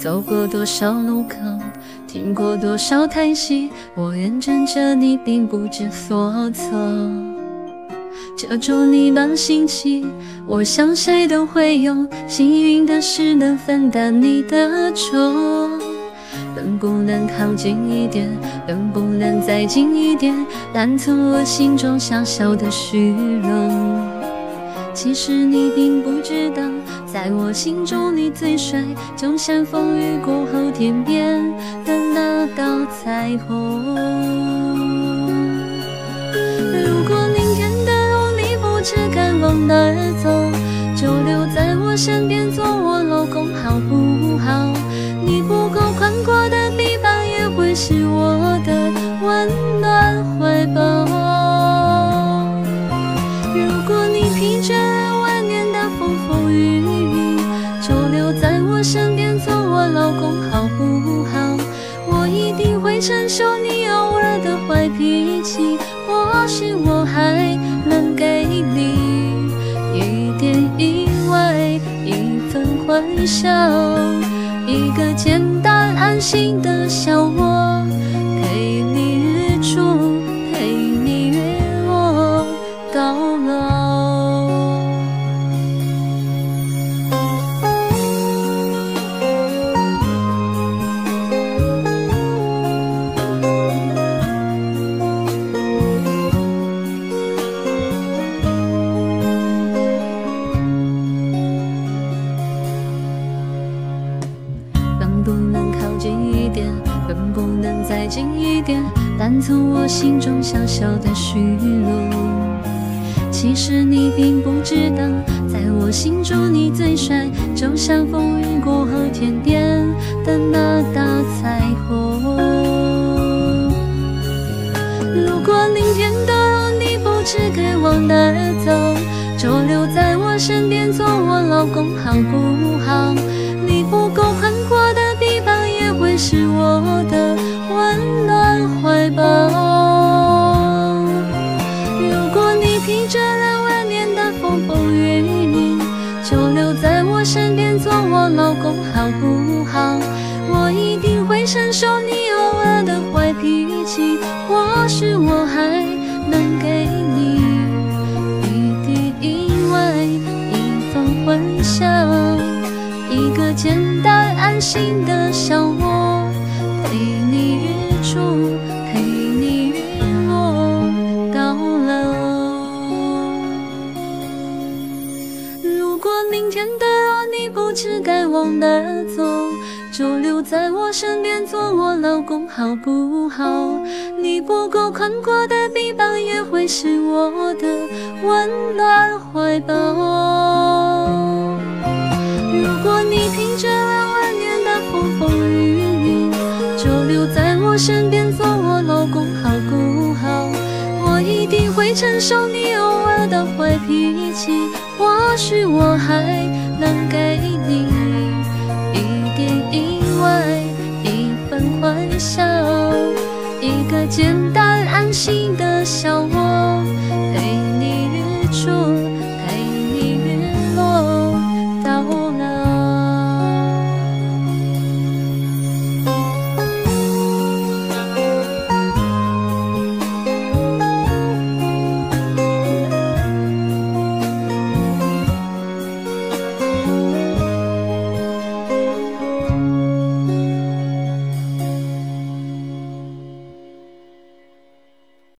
走过多少路口，听过多少叹息，我认真着你，并不知所措。遮住你满心气，我想谁都会有。幸运的是能分担你的愁。能不能靠近一点？能不能再近一点？淡出我心中小小的虚荣。其实你并不知道，在我心中你最帅，就像风雨过后天边的那道彩虹。如果明天的路你不知该往哪儿走，就留在我身边做承受你偶尔的坏脾气，或许我还能给你一点意外，一份欢笑。一个简单安心的小窝，能不能再近一点？但从我心中小小的虚荣。其实你并不知道，在我心中你最帅，就像风雨过后天边的那道彩虹。如果明天的你不知该往哪儿走，就留在我身边做我老公好不好？你不够宽阔的，会是我的温暖怀抱。如果你疲倦了万年的风风雨雨，就留在我身边做我老公好不好？我一定会承受你偶尔的坏脾气，或许我还能给你一滴意外，一份欢笑。一个简单安心的小窝，陪你日出，陪你日落到老。如果明天的路你不知该往哪儿走，就留在我身边做我老公好不好？你不够宽阔的臂膀，也会是我的温暖怀抱。就留在我身边做我老公好不好？我一定会承受你偶尔的坏脾气，或许我还能给你一点意外，一份欢笑，一个简单安心